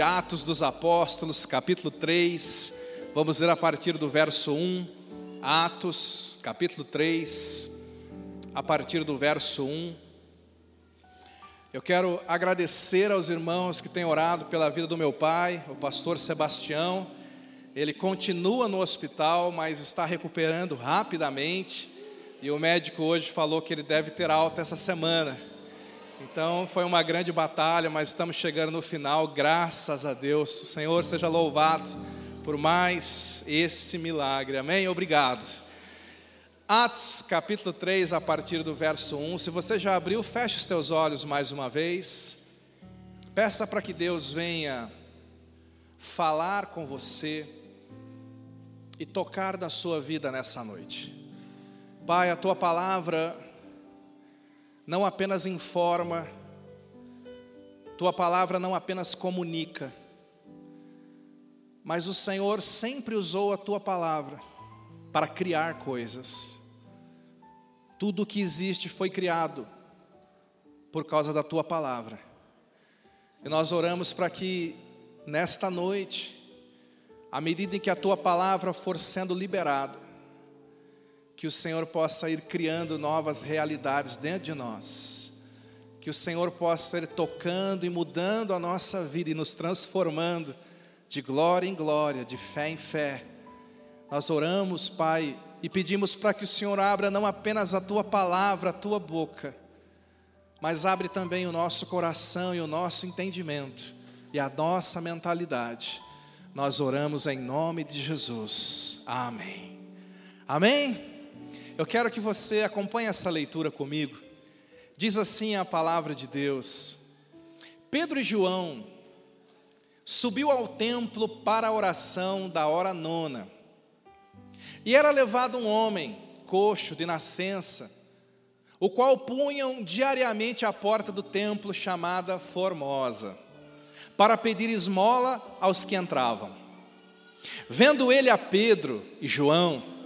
Atos dos Apóstolos, capítulo 3, vamos ler a partir do verso 1. Atos, capítulo 3, a partir do verso 1. Eu quero agradecer aos irmãos que têm orado pela vida do meu pai, o pastor Sebastião. Ele continua no hospital, mas está recuperando rapidamente. E o médico hoje falou que ele deve ter alta essa semana. Então foi uma grande batalha, mas estamos chegando no final, graças a Deus. O Senhor seja louvado por mais esse milagre. Amém? Obrigado. Atos capítulo 3, a partir do verso 1. Se você já abriu, feche os teus olhos mais uma vez. Peça para que Deus venha falar com você e tocar na sua vida nessa noite. Pai, a tua palavra não apenas informa, tua palavra não apenas comunica, mas o Senhor sempre usou a tua palavra para criar coisas. Tudo o que existe foi criado por causa da tua palavra. E nós oramos para que nesta noite, à medida em que a tua palavra for sendo liberada, que o Senhor possa ir criando novas realidades dentro de nós, que o Senhor possa ir tocando e mudando a nossa vida e nos transformando de glória em glória, de fé em fé. Nós oramos, Pai, e pedimos para que o Senhor abra não apenas a tua palavra, a tua boca, mas abre também o nosso coração e o nosso entendimento e a nossa mentalidade. Nós oramos em nome de Jesus. Amém. Amém. Eu quero que você acompanhe essa leitura comigo. Diz assim a palavra de Deus: Pedro e João subiu ao templo para a oração da hora nona. E era levado um homem, coxo de nascença, o qual punham diariamente à porta do templo chamada Formosa, para pedir esmola aos que entravam. Vendo ele a Pedro e João,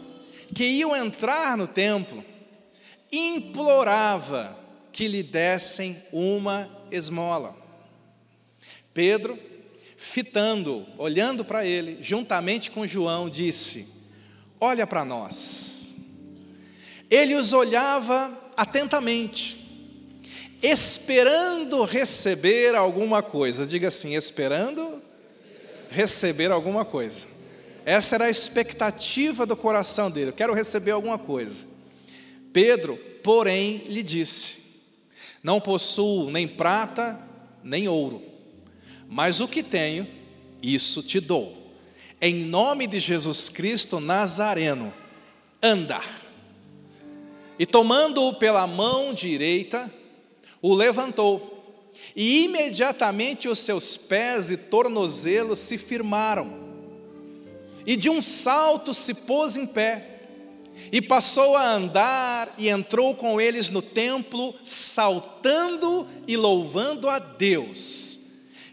que iam entrar no templo, implorava que lhe dessem uma esmola. Pedro, fitando, olhando para ele, juntamente com João, disse: Olha para nós. Ele os olhava atentamente, esperando receber alguma coisa. Diga assim: esperando receber alguma coisa. Essa era a expectativa do coração dele. Eu quero receber alguma coisa. Pedro, porém, lhe disse: Não possuo nem prata, nem ouro, mas o que tenho, isso te dou. Em nome de Jesus Cristo Nazareno, anda. E tomando-o pela mão direita, o levantou, e imediatamente os seus pés e tornozelos se firmaram e de um salto se pôs em pé, e passou a andar, e entrou com eles no templo, saltando e louvando a Deus.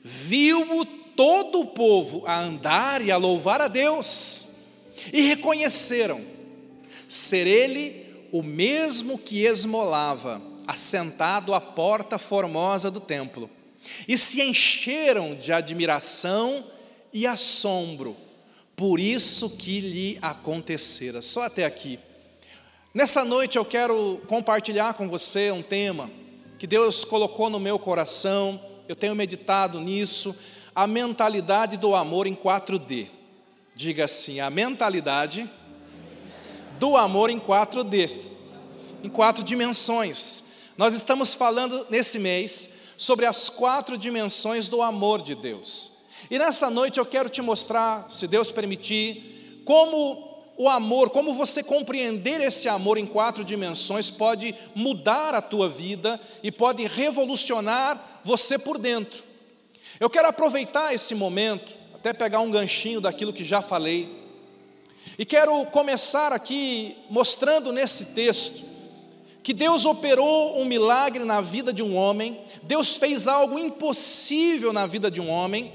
Viu-o todo o povo a andar e a louvar a Deus, e reconheceram ser ele o mesmo que esmolava, assentado à porta formosa do templo, e se encheram de admiração e assombro por isso que lhe acontecera. Só até aqui. Nessa noite eu quero compartilhar com você um tema que Deus colocou no meu coração, eu tenho meditado nisso, a mentalidade do amor em 4D. Diga assim, a mentalidade do amor em 4D, em quatro dimensões. Nós estamos falando nesse mês sobre as quatro dimensões do amor de Deus. E nessa noite eu quero te mostrar, se Deus permitir, como o amor, como você compreender esse amor em quatro dimensões pode mudar a tua vida e pode revolucionar você por dentro. Eu quero aproveitar esse momento, até pegar um ganchinho daquilo que já falei, e quero começar aqui mostrando nesse texto que Deus operou um milagre na vida de um homem, Deus fez algo impossível na vida de um homem,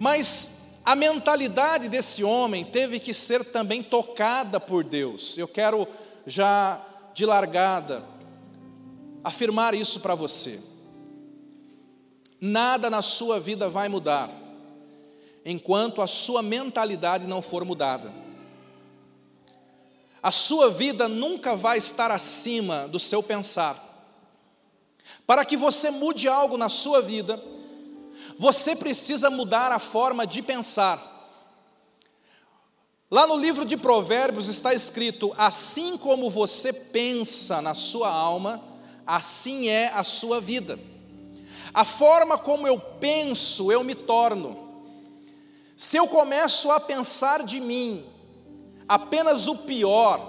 mas a mentalidade desse homem teve que ser também tocada por Deus. Eu quero já de largada afirmar isso para você. Nada na sua vida vai mudar enquanto a sua mentalidade não for mudada. A sua vida nunca vai estar acima do seu pensar. Para que você mude algo na sua vida, você precisa mudar a forma de pensar. Lá no livro de Provérbios está escrito: assim como você pensa na sua alma, assim é a sua vida. A forma como eu penso, eu me torno. Se eu começo a pensar de mim apenas o pior,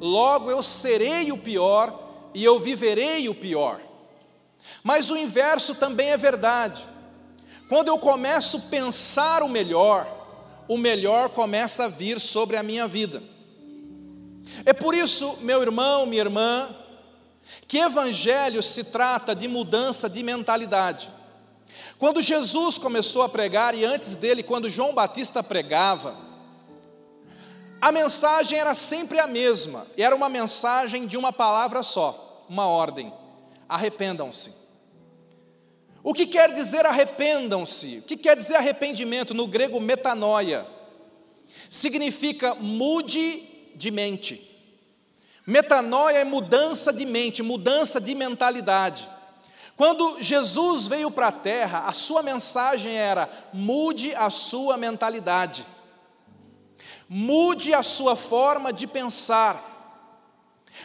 logo eu serei o pior e eu viverei o pior. Mas o inverso também é verdade. Quando eu começo a pensar o melhor, o melhor começa a vir sobre a minha vida. É por isso, meu irmão, minha irmã, que evangelho se trata de mudança de mentalidade. Quando Jesus começou a pregar, e antes dele, quando João Batista pregava, a mensagem era sempre a mesma, era uma mensagem de uma palavra só, uma ordem: arrependam-se. O que quer dizer arrependam-se? O que quer dizer arrependimento? No grego, metanoia, significa mude de mente. Metanoia é mudança de mente, mudança de mentalidade. Quando Jesus veio para a terra, a sua mensagem era: mude a sua mentalidade, mude a sua forma de pensar,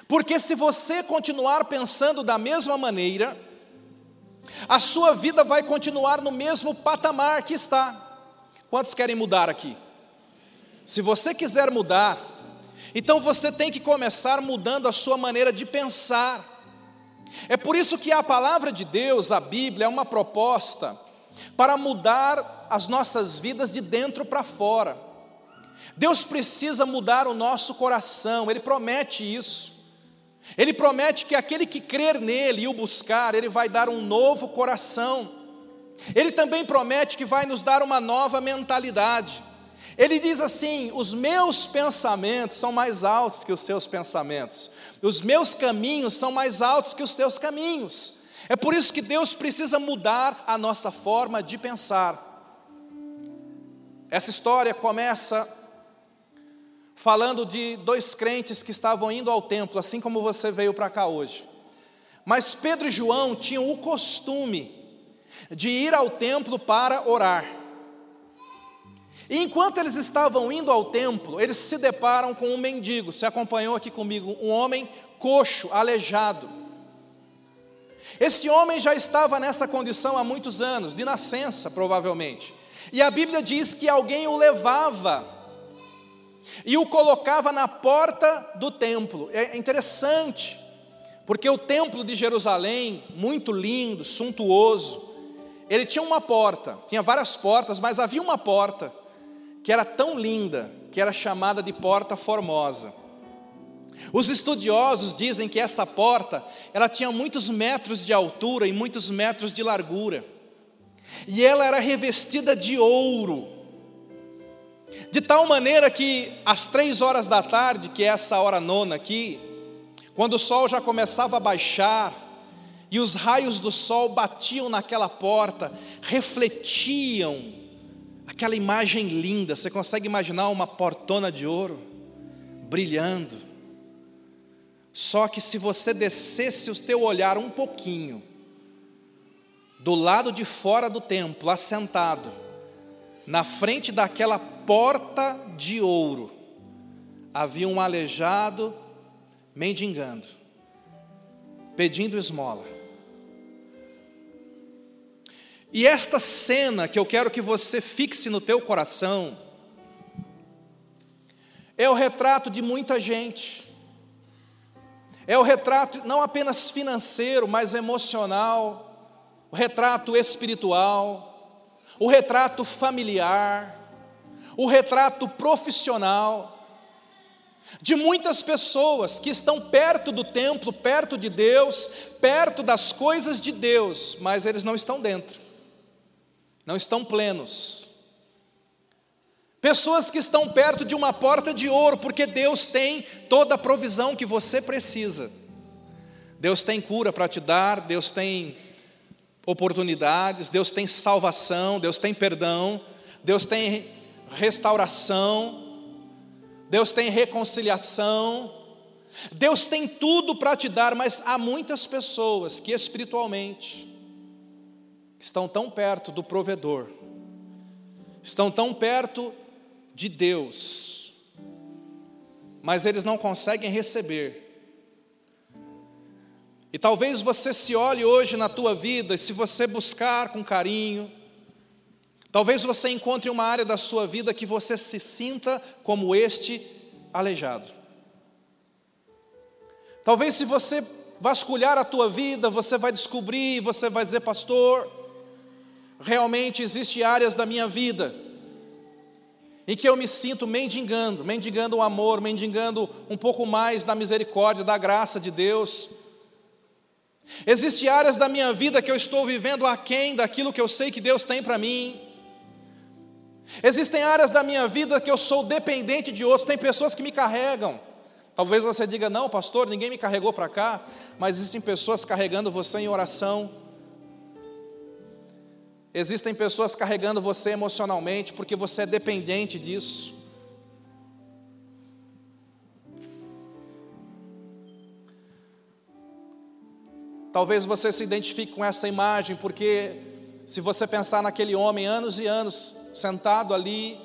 porque se você continuar pensando da mesma maneira, a sua vida vai continuar no mesmo patamar que está. Quantos querem mudar aqui? Se você quiser mudar, então você tem que começar mudando a sua maneira de pensar. É por isso que a palavra de Deus, a Bíblia, é uma proposta para mudar as nossas vidas de dentro para fora. Deus precisa mudar o nosso coração, Ele promete isso. Ele promete que aquele que crer nele e o buscar, Ele vai dar um novo coração. Ele também promete que vai nos dar uma nova mentalidade. Ele diz assim: os meus pensamentos são mais altos que os seus pensamentos, os meus caminhos são mais altos que os teus caminhos. É por isso que Deus precisa mudar a nossa forma de pensar. Essa história começa falando de dois crentes que estavam indo ao templo, assim como você veio para cá hoje. Mas Pedro e João tinham o costume de ir ao templo para orar. E enquanto eles estavam indo ao templo, eles se deparam com um mendigo. Você acompanhou aqui comigo? Um homem coxo, aleijado. Esse homem já estava nessa condição há muitos anos, de nascença, provavelmente. E a Bíblia diz que alguém o levava e o colocava na porta do templo. É interessante, porque o templo de Jerusalém, muito lindo, suntuoso, ele tinha uma porta, tinha várias portas, mas havia uma porta que era tão linda que era chamada de Porta Formosa. Os estudiosos dizem que essa porta, ela tinha muitos metros de altura e muitos metros de largura. E ela era revestida de ouro. De tal maneira que às três horas da tarde, que é essa hora nona aqui, quando o sol já começava a baixar, e os raios do sol batiam naquela porta, refletiam aquela imagem linda. Você consegue imaginar uma portona de ouro brilhando? Só que se você descesse o teu olhar um pouquinho, do lado de fora do templo, assentado, na frente daquela porta de ouro, havia um aleijado mendigando, pedindo esmola. E esta cena que eu quero que você fixe no teu coração é o retrato de muita gente. É o retrato não apenas financeiro, mas emocional, o retrato espiritual, o retrato familiar, o retrato profissional de muitas pessoas que estão perto do templo, perto de Deus, perto das coisas de Deus, mas eles não estão dentro não estão plenos. Pessoas que estão perto de uma porta de ouro, porque Deus tem toda a provisão que você precisa. Deus tem cura para te dar, Deus tem oportunidades, Deus tem salvação, Deus tem perdão, Deus tem restauração, Deus tem reconciliação, Deus tem tudo para te dar, mas há muitas pessoas que espiritualmente estão tão perto do provedor, estão tão perto de Deus, mas eles não conseguem receber. E talvez você se olhe hoje na tua vida, e se você buscar com carinho, talvez você encontre uma área da sua vida que você se sinta como este aleijado. Talvez se você vasculhar a tua vida, você vai descobrir, você vai dizer, pastor, realmente existem áreas da minha vida em que eu me sinto mendigando, mendigando o amor, mendigando um pouco mais da misericórdia, da graça de Deus. Existem áreas da minha vida que eu estou vivendo aquém daquilo que eu sei que Deus tem para mim. Existem áreas da minha vida que eu sou dependente de outros, tem pessoas que me carregam. Talvez você diga, não, pastor, ninguém me carregou para cá, mas existem pessoas carregando você em oração. Existem pessoas carregando você emocionalmente, porque você é dependente disso. Talvez você se identifique com essa imagem, porque se você pensar naquele homem anos e anos sentado ali,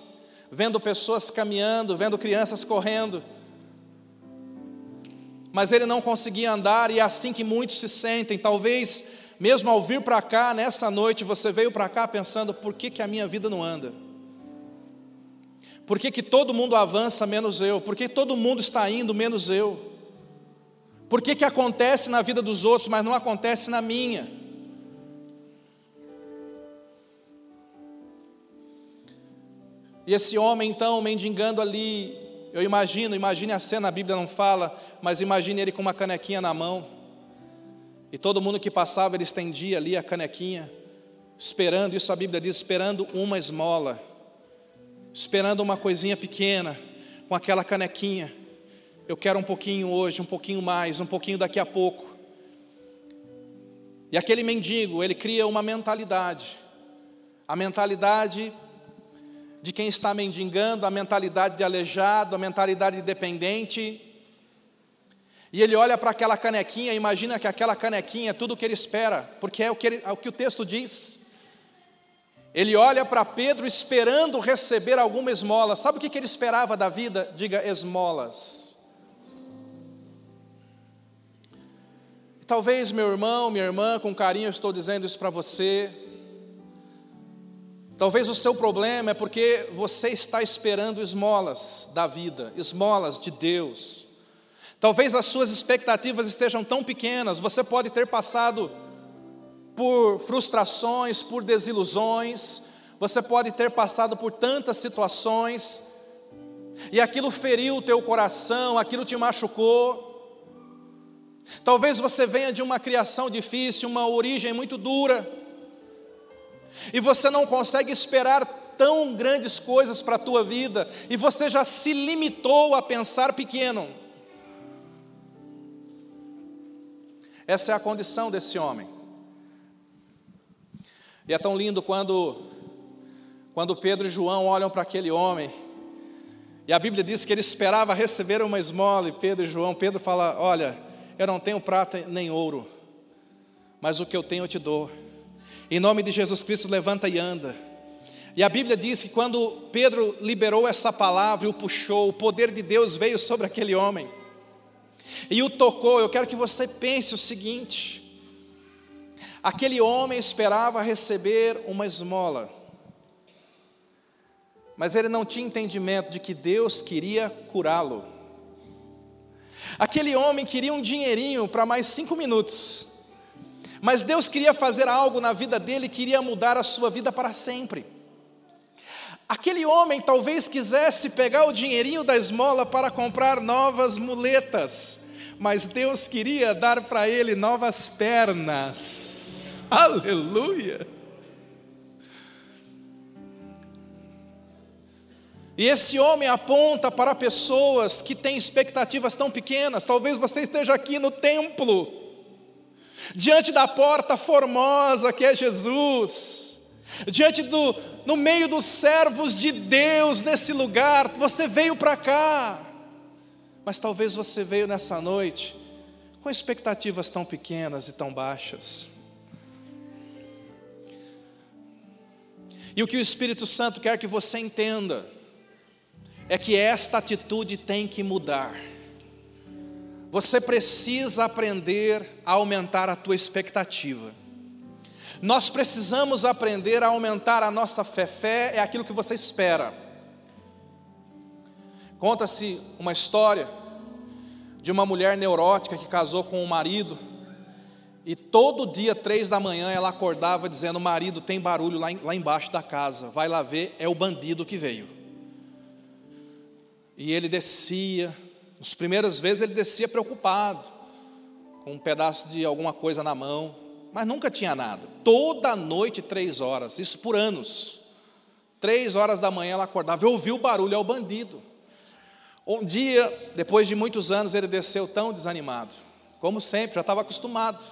vendo pessoas caminhando, vendo crianças correndo, mas ele não conseguia andar, e é assim que muitos se sentem. Talvez, mesmo ao vir para cá, nessa noite, você veio para cá pensando: por que, que a minha vida não anda? Por que, que todo mundo avança menos eu? Por que todo mundo está indo menos eu? Por que, que acontece na vida dos outros, mas não acontece na minha? E esse homem, então, mendigando ali, eu imagino, imagine a cena, a Bíblia não fala, mas imagine ele com uma canequinha na mão. E todo mundo que passava, ele estendia ali a canequinha, esperando, isso a Bíblia diz, esperando uma esmola, esperando uma coisinha pequena, com aquela canequinha. Eu quero um pouquinho hoje, um pouquinho mais, um pouquinho daqui a pouco. E aquele mendigo, ele cria uma mentalidade, a mentalidade de quem está mendigando, a mentalidade de aleijado, a mentalidade de dependente. E ele olha para aquela canequinha, imagina que aquela canequinha é tudo o que ele espera, porque é o que, ele, é o, que o texto diz. Ele olha para Pedro esperando receber alguma esmola. Sabe o que, que ele esperava da vida? Diga esmolas. Talvez meu irmão, minha irmã, com carinho eu estou dizendo isso para você. Talvez o seu problema é porque você está esperando esmolas da vida, esmolas de Deus. Talvez as suas expectativas estejam tão pequenas, você pode ter passado por frustrações, por desilusões, você pode ter passado por tantas situações, e aquilo feriu o teu coração, aquilo te machucou. Talvez você venha de uma criação difícil, uma origem muito dura, e você não consegue esperar tão grandes coisas para a tua vida, e você já se limitou a pensar pequeno. Essa é a condição desse homem. E é tão lindo quando, quando Pedro e João olham para aquele homem, e a Bíblia diz que ele esperava receber uma esmola, e Pedro e João, Pedro fala: Olha, eu não tenho prata nem ouro, mas o que eu tenho eu te dou. Em nome de Jesus Cristo, levanta e anda. E a Bíblia diz que quando Pedro liberou essa palavra e o puxou, o poder de Deus veio sobre aquele homem e o tocou. Eu quero que você pense o seguinte: aquele homem esperava receber uma esmola, mas ele não tinha entendimento de que Deus queria curá-lo. Aquele homem queria um dinheirinho para mais cinco minutos. Mas Deus queria fazer algo na vida dele, queria mudar a sua vida para sempre. Aquele homem talvez quisesse pegar o dinheirinho da esmola para comprar novas muletas, mas Deus queria dar para ele novas pernas. Aleluia! E esse homem aponta para pessoas que têm expectativas tão pequenas. Talvez você esteja aqui no templo diante da porta formosa que é Jesus, diante do, no meio dos servos de Deus nesse lugar, você veio para cá, mas talvez você veio nessa noite com expectativas tão pequenas e tão baixas. E o que o Espírito Santo quer que você entenda é que esta atitude tem que mudar. Você precisa aprender a aumentar a tua expectativa. Nós precisamos aprender a aumentar a nossa fé. Fé é aquilo que você espera. Conta-se uma história de uma mulher neurótica que casou com um marido e todo dia, três da manhã, ela acordava dizendo: Marido, tem barulho lá, lá embaixo da casa, vai lá ver, é o bandido que veio. E ele descia, nas primeiras vezes ele descia preocupado, com um pedaço de alguma coisa na mão, mas nunca tinha nada. Toda noite, três horas, isso por anos. Três horas da manhã ela acordava e ouvia o barulho, é o bandido. Um dia, depois de muitos anos, ele desceu tão desanimado, como sempre, já estava acostumado.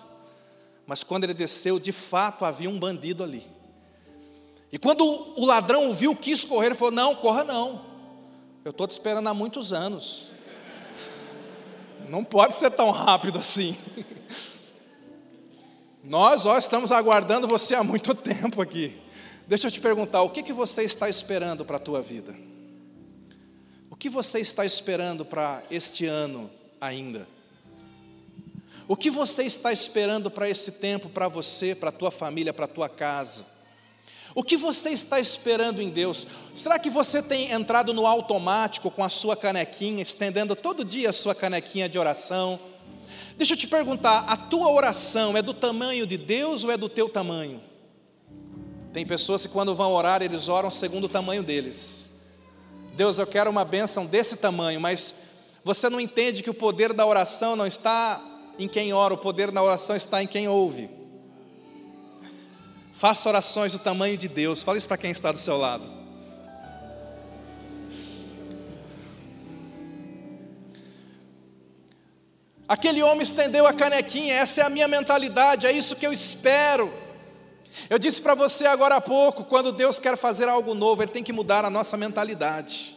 Mas quando ele desceu, de fato havia um bandido ali. E quando o ladrão viu, quis correr, ele falou: Não, corra não. Eu estou te esperando há muitos anos. Não pode ser tão rápido assim. Nós, ó, estamos aguardando você há muito tempo aqui. Deixa eu te perguntar, o que, que você está esperando para a tua vida? O que você está esperando para este ano ainda? O que você está esperando para esse tempo, para você, para a tua família, para a tua casa? O que você está esperando em Deus? Será que você tem entrado no automático com a sua canequinha, estendendo todo dia a sua canequinha de oração? Deixa eu te perguntar, a tua oração é do tamanho de Deus ou é do teu tamanho? Tem pessoas que quando vão orar, eles oram segundo o tamanho deles. Deus, eu quero uma bênção desse tamanho, mas você não entende que o poder da oração não está em quem ora, o poder na oração está em quem ouve. Faça orações do tamanho de Deus. Fale isso para quem está do seu lado. Aquele homem estendeu a canequinha, essa é a minha mentalidade, é isso que eu espero. Eu disse para você agora há pouco, quando Deus quer fazer algo novo, Ele tem que mudar a nossa mentalidade.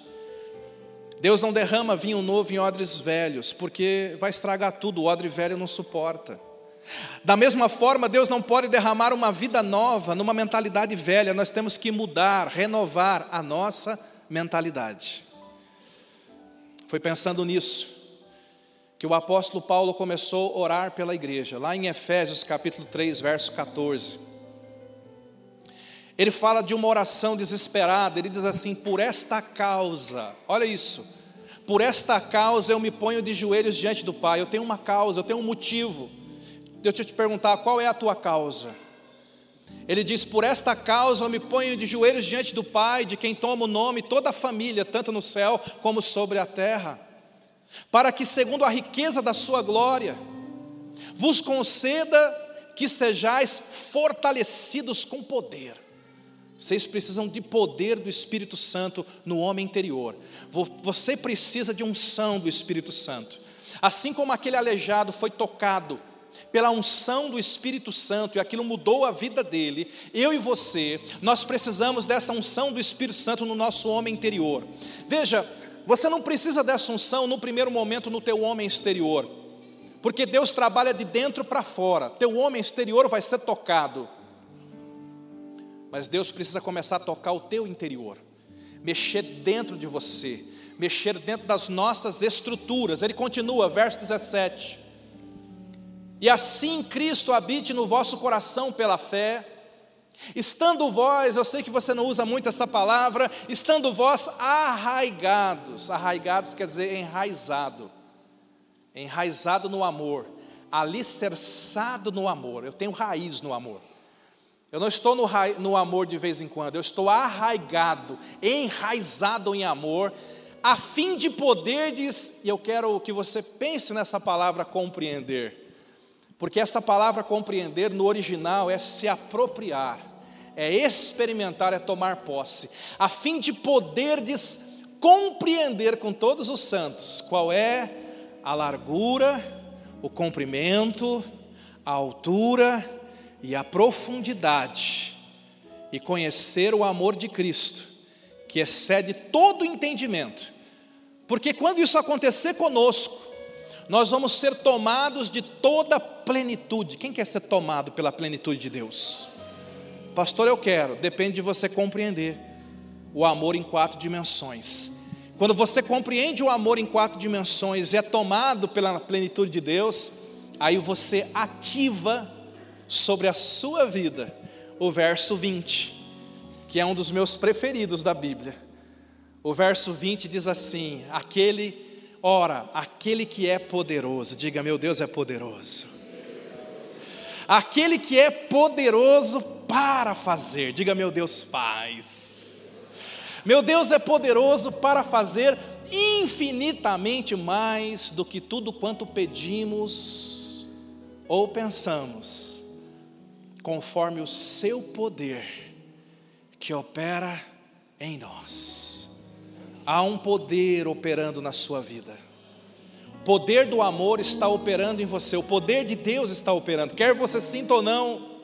Deus não derrama vinho novo em odres velhos, porque vai estragar tudo, o odre velho não suporta. Da mesma forma, Deus não pode derramar uma vida nova numa mentalidade velha, nós temos que mudar, renovar a nossa mentalidade. Foi pensando nisso que o apóstolo Paulo começou a orar pela igreja, lá em Efésios capítulo 3, verso 14. Ele fala de uma oração desesperada, ele diz assim: por esta causa, olha isso, por esta causa eu me ponho de joelhos diante do Pai. Eu tenho uma causa, eu tenho um motivo. Eu te perguntar, qual é a tua causa? Ele diz: Por esta causa eu me ponho de joelhos diante do Pai, de quem toma o nome toda a família, tanto no céu como sobre a terra, para que, segundo a riqueza da Sua glória, vos conceda que sejais fortalecidos com poder vocês precisam de poder do Espírito Santo no homem interior. Você precisa de unção do Espírito Santo. Assim como aquele aleijado foi tocado pela unção do Espírito Santo e aquilo mudou a vida dele, eu e você, nós precisamos dessa unção do Espírito Santo no nosso homem interior. Veja, você não precisa dessa unção no primeiro momento no teu homem exterior, porque Deus trabalha de dentro para fora. Teu homem exterior vai ser tocado mas Deus precisa começar a tocar o teu interior, mexer dentro de você, mexer dentro das nossas estruturas. Ele continua, verso 17. E assim Cristo habite no vosso coração pela fé, estando vós, eu sei que você não usa muito essa palavra, estando vós arraigados, arraigados quer dizer enraizado, enraizado no amor, alicerçado no amor, eu tenho raiz no amor. Eu não estou no, no, amor de vez em quando, eu estou arraigado, enraizado em amor, a fim de poderdes, e eu quero que você pense nessa palavra compreender, porque essa palavra compreender no original é se apropriar, é experimentar, é tomar posse, a fim de poderdes compreender com todos os santos qual é a largura, o comprimento, a altura, e a profundidade e conhecer o amor de Cristo, que excede todo entendimento. Porque quando isso acontecer conosco, nós vamos ser tomados de toda plenitude. Quem quer ser tomado pela plenitude de Deus? Pastor, eu quero, depende de você compreender o amor em quatro dimensões. Quando você compreende o amor em quatro dimensões e é tomado pela plenitude de Deus, aí você ativa sobre a sua vida o verso 20, que é um dos meus preferidos da Bíblia. O verso 20 diz assim: Aquele, ora, aquele que é poderoso, diga, meu Deus é poderoso. Aquele que é poderoso para fazer, diga, meu Deus faz. Meu Deus é poderoso para fazer infinitamente mais do que tudo quanto pedimos ou pensamos, conforme o seu poder que opera em nós. Há um poder operando na sua vida. O poder do amor está operando em você, o poder de Deus está operando, quer você sinta ou não,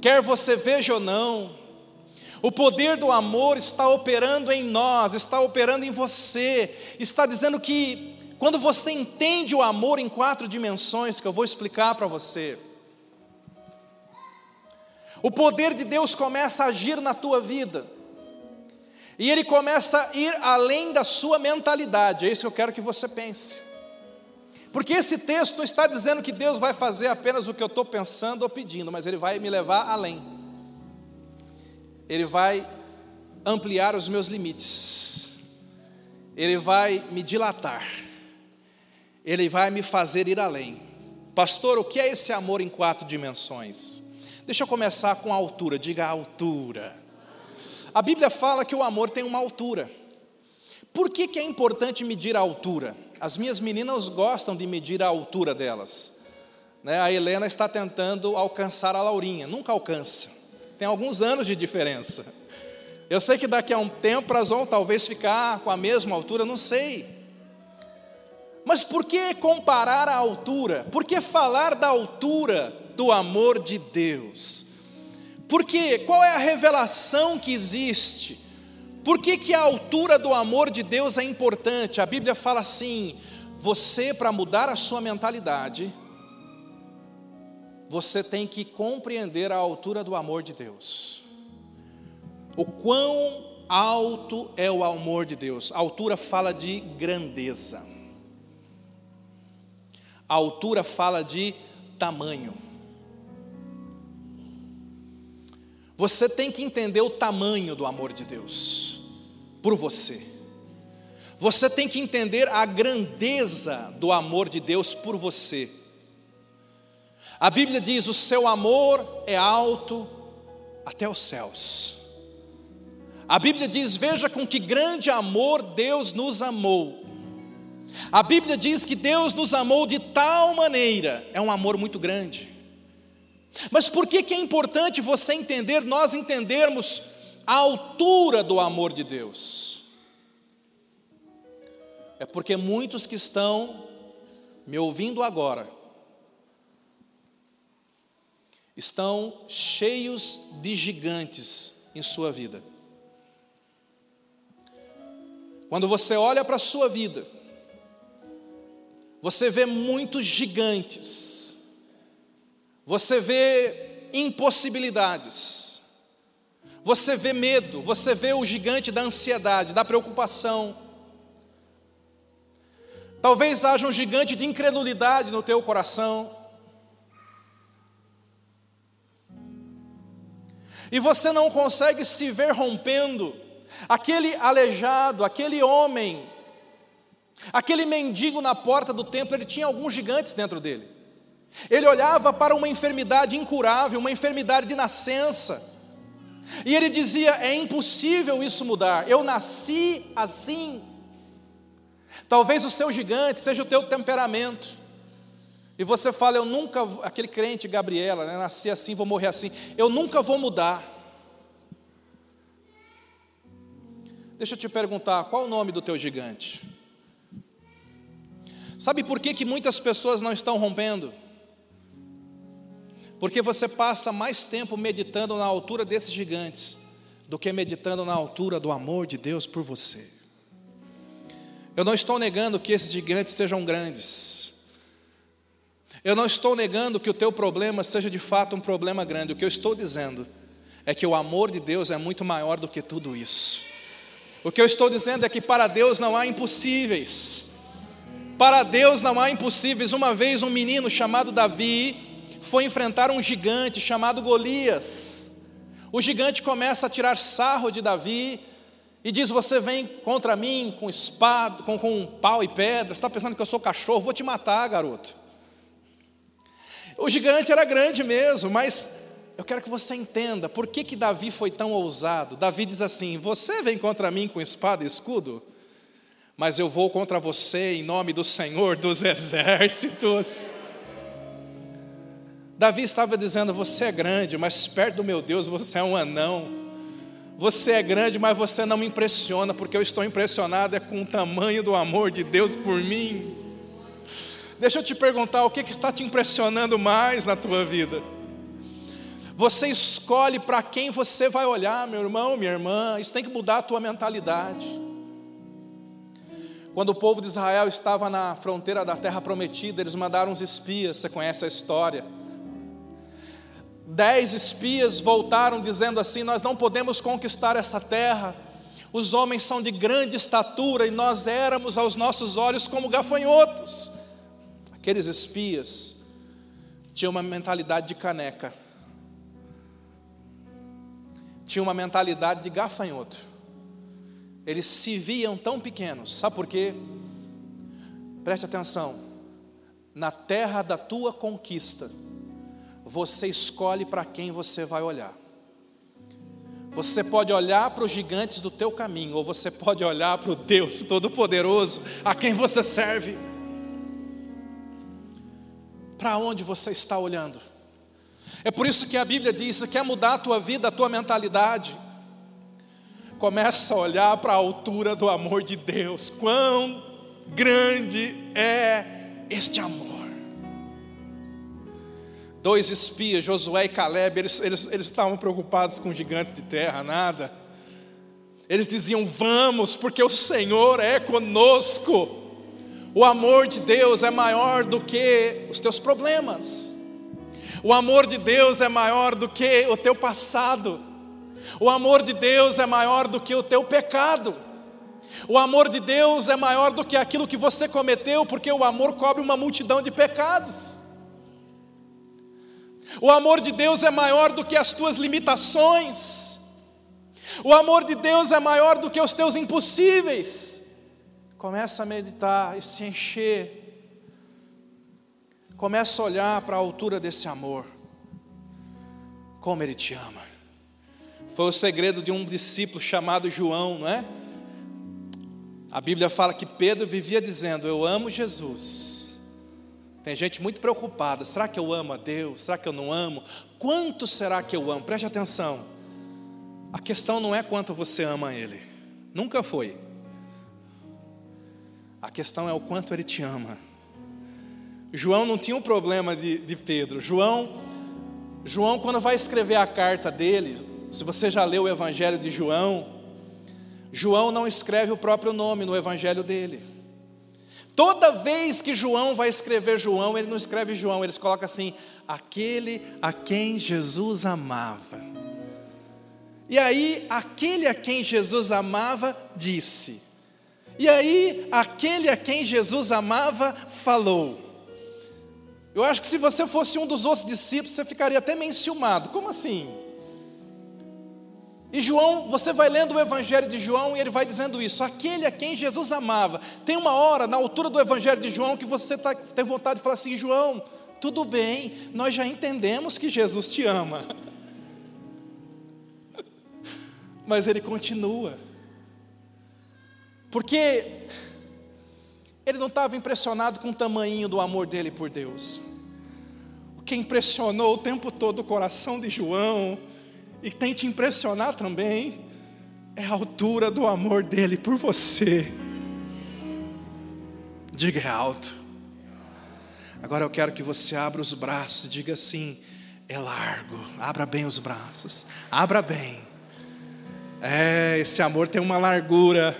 quer você veja ou não, o poder do amor está operando em nós, está operando em você, está dizendo que quando você entende o amor em quatro dimensões, que eu vou explicar para você, o poder de Deus começa a agir na tua vida, e ele começa a ir além da sua mentalidade, é isso que eu quero que você pense. Porque esse texto não está dizendo que Deus vai fazer apenas o que eu estou pensando ou pedindo, mas Ele vai me levar além. Ele vai ampliar os meus limites. Ele vai me dilatar. Ele vai me fazer ir além. Pastor, o que é esse amor em quatro dimensões? Deixa eu começar com a altura, diga a altura. A Bíblia fala que o amor tem uma altura. Por que, que é importante medir a altura? As minhas meninas gostam de medir a altura delas. Né? A Helena está tentando alcançar a Laurinha, nunca alcança. Tem alguns anos de diferença. Eu sei que daqui a um tempo elas vão talvez ficar com a mesma altura, não sei. Mas por que comparar a altura? Por que falar da altura do amor de Deus? Porque qual é a revelação que existe? Por que, que a altura do amor de Deus é importante? A Bíblia fala assim: você, para mudar a sua mentalidade, você tem que compreender a altura do amor de Deus. O quão alto é o amor de Deus? A altura fala de grandeza. A altura fala de tamanho. Você tem que entender o tamanho do amor de Deus por você. Você tem que entender a grandeza do amor de Deus por você. A Bíblia diz: o seu amor é alto até os céus. A Bíblia diz: veja com que grande amor Deus nos amou. A Bíblia diz que Deus nos amou de tal maneira, é um amor muito grande mas por que, que é importante você entender, nós entendermos a altura do amor de Deus? É porque muitos que estão me ouvindo agora estão cheios de gigantes em sua vida. Quando você olha para a sua vida, você vê muitos gigantes você vê impossibilidades, você vê medo, você vê o gigante da ansiedade, da preocupação. Talvez haja um gigante de incredulidade no teu coração. E você não consegue se ver rompendo. Aquele aleijado, aquele homem, aquele mendigo na porta do templo, ele tinha alguns gigantes dentro dele. Ele olhava para uma enfermidade incurável, uma enfermidade de nascença, e ele dizia: é impossível isso mudar, eu nasci assim. Talvez o seu gigante seja o teu temperamento, e você fala: eu nunca, aquele crente Gabriela, né, nasci assim, vou morrer assim, eu nunca vou mudar. Deixa eu te perguntar, qual o nome do teu gigante? Sabe por que, que muitas pessoas não estão rompendo? Porque você passa mais tempo meditando na altura desses gigantes do que meditando na altura do amor de Deus por você. Eu não estou negando que esses gigantes sejam grandes. Eu não estou negando que o teu problema seja de fato um problema grande. O que eu estou dizendo é que o amor de Deus é muito maior do que tudo isso. O que eu estou dizendo é que para Deus não há impossíveis. Para Deus não há impossíveis. Uma vez um menino chamado Davi foi enfrentar um gigante chamado Golias. O gigante começa a tirar sarro de Davi e diz: Você vem contra mim com espada, com, com pau e pedra, está pensando que eu sou cachorro, vou te matar, garoto. O gigante era grande mesmo, mas eu quero que você entenda por que, que Davi foi tão ousado. Davi diz assim: Você vem contra mim com espada e escudo, mas eu vou contra você em nome do Senhor dos exércitos. Davi estava dizendo: Você é grande, mas perto do meu Deus você é um anão. Você é grande, mas você não me impressiona, porque eu estou impressionado é com o tamanho do amor de Deus por mim. Deixa eu te perguntar: o que, que está te impressionando mais na tua vida? Você escolhe para quem você vai olhar, meu irmão, minha irmã. Isso tem que mudar a tua mentalidade. Quando o povo de Israel estava na fronteira da terra prometida, eles mandaram uns espias, você conhece a história. Dez espias voltaram dizendo assim: Nós não podemos conquistar essa terra. Os homens são de grande estatura e nós éramos aos nossos olhos como gafanhotos. Aqueles espias tinham uma mentalidade de caneca tinham uma mentalidade de gafanhoto. Eles se viam tão pequenos, sabe por quê? Preste atenção. Na terra da tua conquista, você escolhe para quem você vai olhar. Você pode olhar para os gigantes do teu caminho, ou você pode olhar para o Deus Todo-Poderoso, a quem você serve. Para onde você está olhando? É por isso que a Bíblia diz: quer mudar a tua vida, a tua mentalidade? Começa a olhar para a altura do amor de Deus. Quão grande é este amor. Dois espias, Josué e Caleb, eles, eles, eles estavam preocupados com gigantes de terra, nada. Eles diziam: Vamos, porque o Senhor é conosco. O amor de Deus é maior do que os teus problemas. O amor de Deus é maior do que o teu passado. O amor de Deus é maior do que o teu pecado. O amor de Deus é maior do que aquilo que você cometeu, porque o amor cobre uma multidão de pecados. O amor de Deus é maior do que as tuas limitações. O amor de Deus é maior do que os teus impossíveis. Começa a meditar e se encher Começa a olhar para a altura desse amor. Como Ele te ama. Foi o segredo de um discípulo chamado João, não é? A Bíblia fala que Pedro vivia dizendo: Eu amo Jesus. Tem gente muito preocupada: será que eu amo a Deus? Será que eu não amo? Quanto será que eu amo? Preste atenção. A questão não é quanto você ama Ele, nunca foi. A questão é o quanto Ele te ama. João não tinha um problema de, de Pedro. João, João, quando vai escrever a carta dele, se você já leu o Evangelho de João, João não escreve o próprio nome no Evangelho dele. Toda vez que João vai escrever João, ele não escreve João, ele coloca assim: aquele a quem Jesus amava. E aí, aquele a quem Jesus amava disse. E aí, aquele a quem Jesus amava falou. Eu acho que se você fosse um dos outros discípulos, você ficaria até meio enciumado. Como assim? E João, você vai lendo o Evangelho de João e ele vai dizendo isso: aquele a quem Jesus amava. Tem uma hora, na altura do Evangelho de João, que você tá, tem vontade de falar assim: João, tudo bem, nós já entendemos que Jesus te ama. Mas ele continua, porque ele não estava impressionado com o tamanho do amor dele por Deus. O que impressionou o tempo todo o coração de João, e tem te impressionar também, é a altura do amor dele por você. Diga alto. Agora eu quero que você abra os braços e diga assim: é largo. Abra bem os braços. Abra bem. É, esse amor tem uma largura.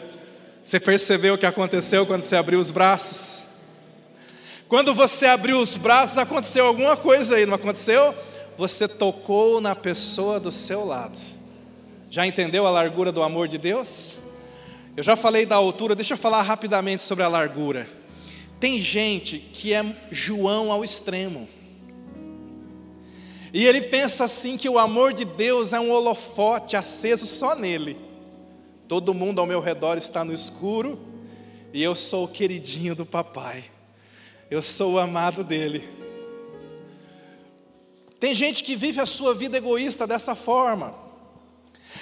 Você percebeu o que aconteceu quando você abriu os braços? Quando você abriu os braços, aconteceu alguma coisa aí, não aconteceu? Você tocou na pessoa do seu lado. Já entendeu a largura do amor de Deus? Eu já falei da altura, deixa eu falar rapidamente sobre a largura. Tem gente que é João ao extremo. E ele pensa assim que o amor de Deus é um holofote aceso só nele. Todo mundo ao meu redor está no escuro e eu sou o queridinho do papai. Eu sou o amado dele. Tem gente que vive a sua vida egoísta dessa forma.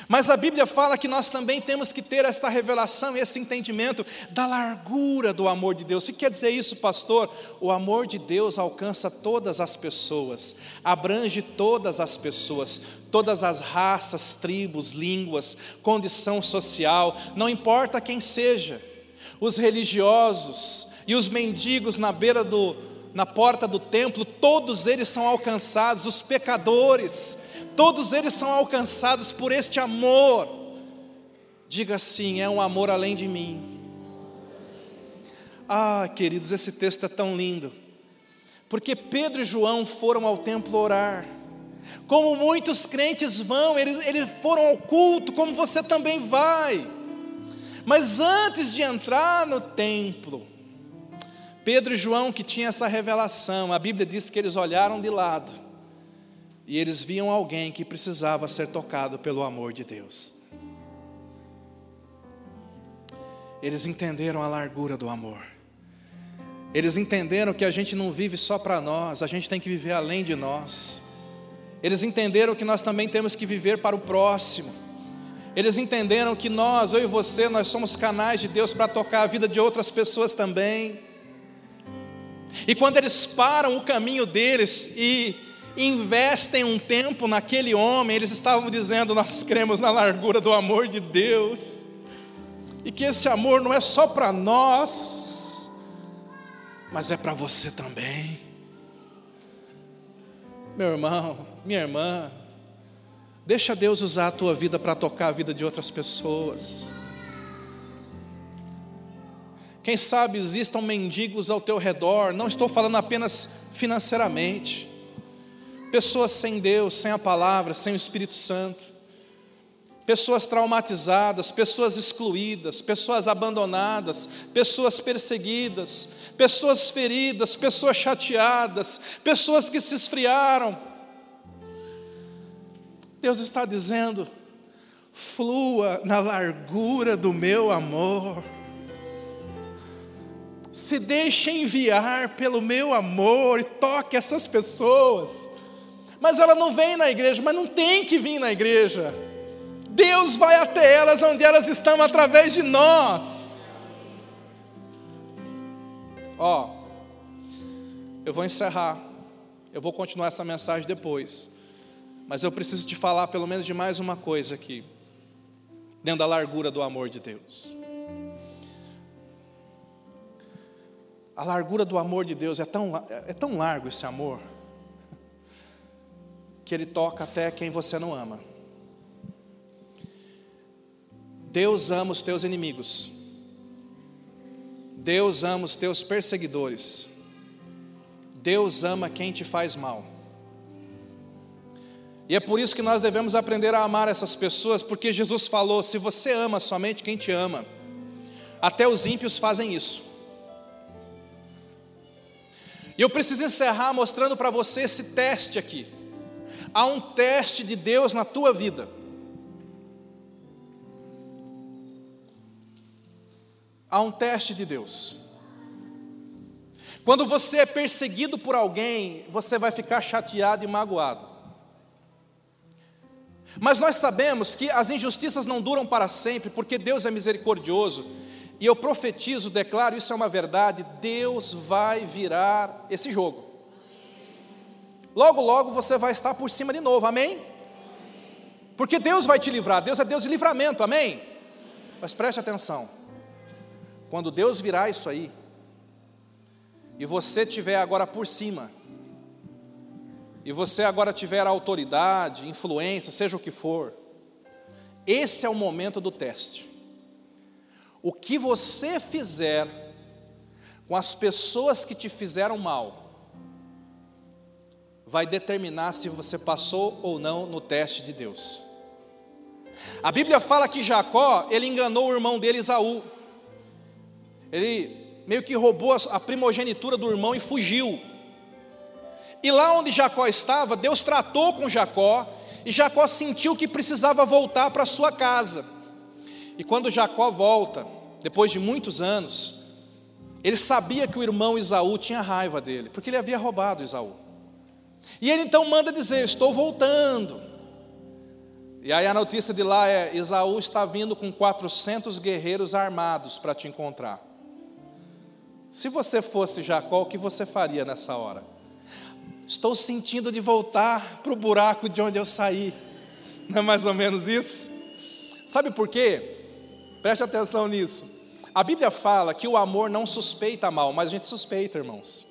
Mas a Bíblia fala que nós também temos que ter essa revelação, esse entendimento da largura do amor de Deus. O que quer dizer isso, pastor? O amor de Deus alcança todas as pessoas, abrange todas as pessoas, todas as raças, tribos, línguas, condição social, não importa quem seja. Os religiosos e os mendigos na beira do na porta do templo, todos eles são alcançados, os pecadores, todos eles são alcançados por este amor. Diga assim: é um amor além de mim. Ah, queridos, esse texto é tão lindo, porque Pedro e João foram ao templo orar, como muitos crentes vão, eles, eles foram ao culto, como você também vai, mas antes de entrar no templo, Pedro e João, que tinham essa revelação, a Bíblia diz que eles olharam de lado, e eles viam alguém que precisava ser tocado pelo amor de Deus. Eles entenderam a largura do amor. Eles entenderam que a gente não vive só para nós, a gente tem que viver além de nós. Eles entenderam que nós também temos que viver para o próximo. Eles entenderam que nós, eu e você, nós somos canais de Deus para tocar a vida de outras pessoas também. E quando eles param o caminho deles e investem um tempo naquele homem, eles estavam dizendo: Nós cremos na largura do amor de Deus, e que esse amor não é só para nós, mas é para você também. Meu irmão, minha irmã, deixa Deus usar a tua vida para tocar a vida de outras pessoas. Quem sabe existam mendigos ao teu redor, não estou falando apenas financeiramente pessoas sem Deus, sem a palavra, sem o Espírito Santo, pessoas traumatizadas, pessoas excluídas, pessoas abandonadas, pessoas perseguidas, pessoas feridas, pessoas chateadas, pessoas que se esfriaram. Deus está dizendo: flua na largura do meu amor. Se deixe enviar pelo meu amor e toque essas pessoas mas ela não vem na igreja, mas não tem que vir na igreja. Deus vai até elas onde elas estão através de nós. Ó, eu vou encerrar. Eu vou continuar essa mensagem depois. Mas eu preciso te falar pelo menos de mais uma coisa aqui, dentro da largura do amor de Deus. A largura do amor de Deus é tão, é tão largo esse amor que Ele toca até quem você não ama. Deus ama os teus inimigos. Deus ama os teus perseguidores. Deus ama quem te faz mal. E é por isso que nós devemos aprender a amar essas pessoas, porque Jesus falou: se você ama somente quem te ama, até os ímpios fazem isso. E eu preciso encerrar mostrando para você esse teste aqui há um teste de Deus na tua vida. Há um teste de Deus. Quando você é perseguido por alguém, você vai ficar chateado e magoado. Mas nós sabemos que as injustiças não duram para sempre, porque Deus é misericordioso. E eu profetizo, declaro, isso é uma verdade: Deus vai virar esse jogo logo, logo você vai estar por cima de novo, amém? Porque Deus vai te livrar, Deus é Deus de livramento, amém? Mas preste atenção, quando Deus virar isso aí, e você estiver agora por cima, e você agora tiver autoridade, influência, seja o que for, esse é o momento do teste. O que você fizer com as pessoas que te fizeram mal, vai determinar se você passou ou não no teste de Deus. A Bíblia fala que Jacó, ele enganou o irmão dele, Isaú. Ele meio que roubou a primogenitura do irmão e fugiu. E lá onde Jacó estava, Deus tratou com Jacó, e Jacó sentiu que precisava voltar para sua casa. E quando Jacó volta, depois de muitos anos, ele sabia que o irmão Isaú tinha raiva dele, porque ele havia roubado Isaú. E ele então manda dizer: Estou voltando. E aí a notícia de lá é: Isaú está vindo com 400 guerreiros armados para te encontrar. Se você fosse Jacó, o que você faria nessa hora? Estou sentindo de voltar para o buraco de onde eu saí. Não é mais ou menos isso? Sabe por quê? Preste atenção nisso. A Bíblia fala que o amor não suspeita mal, mas a gente suspeita, irmãos.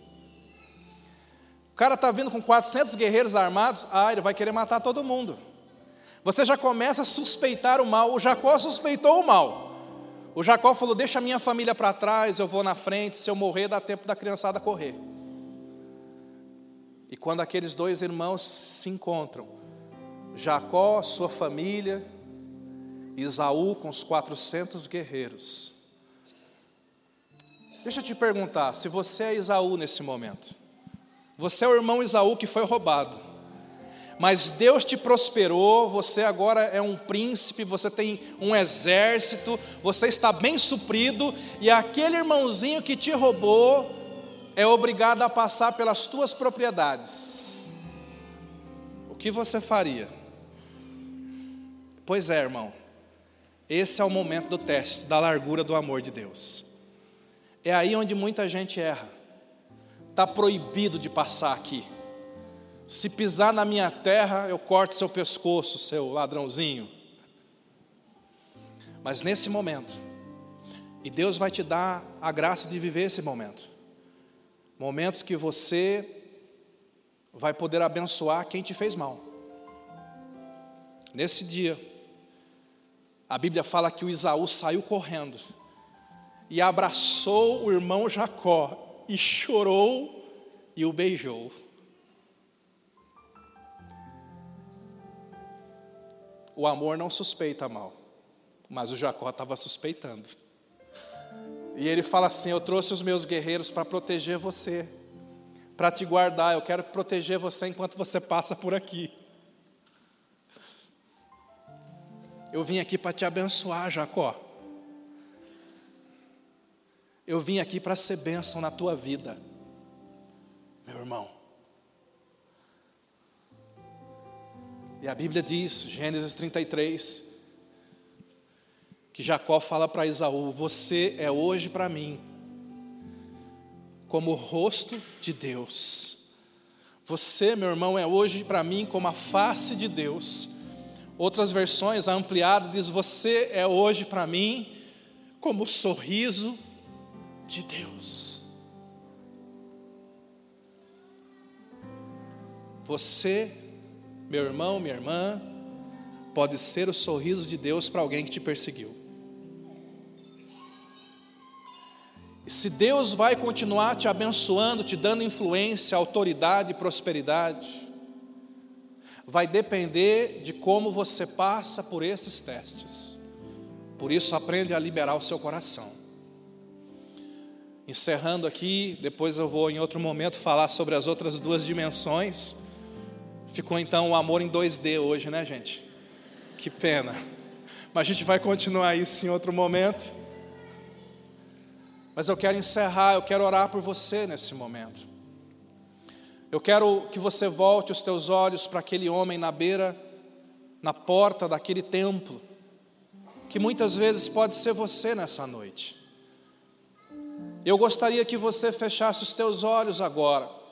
O cara está vindo com 400 guerreiros armados, ah, ele vai querer matar todo mundo. Você já começa a suspeitar o mal. O Jacó suspeitou o mal. O Jacó falou: Deixa a minha família para trás, eu vou na frente. Se eu morrer, dá tempo da criançada correr. E quando aqueles dois irmãos se encontram, Jacó, sua família, Isaú com os 400 guerreiros. Deixa eu te perguntar: se você é Isaú nesse momento, você é o irmão Isaú que foi roubado. Mas Deus te prosperou, você agora é um príncipe, você tem um exército, você está bem suprido, e aquele irmãozinho que te roubou é obrigado a passar pelas tuas propriedades. O que você faria? Pois é, irmão, esse é o momento do teste, da largura do amor de Deus. É aí onde muita gente erra está proibido de passar aqui. Se pisar na minha terra, eu corto seu pescoço, seu ladrãozinho. Mas nesse momento, e Deus vai te dar a graça de viver esse momento. Momentos que você vai poder abençoar quem te fez mal. Nesse dia, a Bíblia fala que o Isaú saiu correndo e abraçou o irmão Jacó e chorou e o beijou. O amor não suspeita mal, mas o Jacó estava suspeitando. E ele fala assim: Eu trouxe os meus guerreiros para proteger você, para te guardar. Eu quero proteger você enquanto você passa por aqui. Eu vim aqui para te abençoar, Jacó. Eu vim aqui para ser bênção na tua vida, meu irmão. E a Bíblia diz, Gênesis 33, que Jacó fala para Esaú: Você é hoje para mim como o rosto de Deus. Você, meu irmão, é hoje para mim como a face de Deus. Outras versões, a ampliada, diz: Você é hoje para mim como o sorriso de Deus. Você, meu irmão, minha irmã, pode ser o sorriso de Deus para alguém que te perseguiu. E se Deus vai continuar te abençoando, te dando influência, autoridade e prosperidade, vai depender de como você passa por esses testes. Por isso, aprende a liberar o seu coração. Encerrando aqui, depois eu vou em outro momento falar sobre as outras duas dimensões. Ficou então o amor em 2D hoje, né, gente? Que pena. Mas a gente vai continuar isso em outro momento. Mas eu quero encerrar, eu quero orar por você nesse momento. Eu quero que você volte os teus olhos para aquele homem na beira, na porta daquele templo, que muitas vezes pode ser você nessa noite. Eu gostaria que você fechasse os teus olhos agora.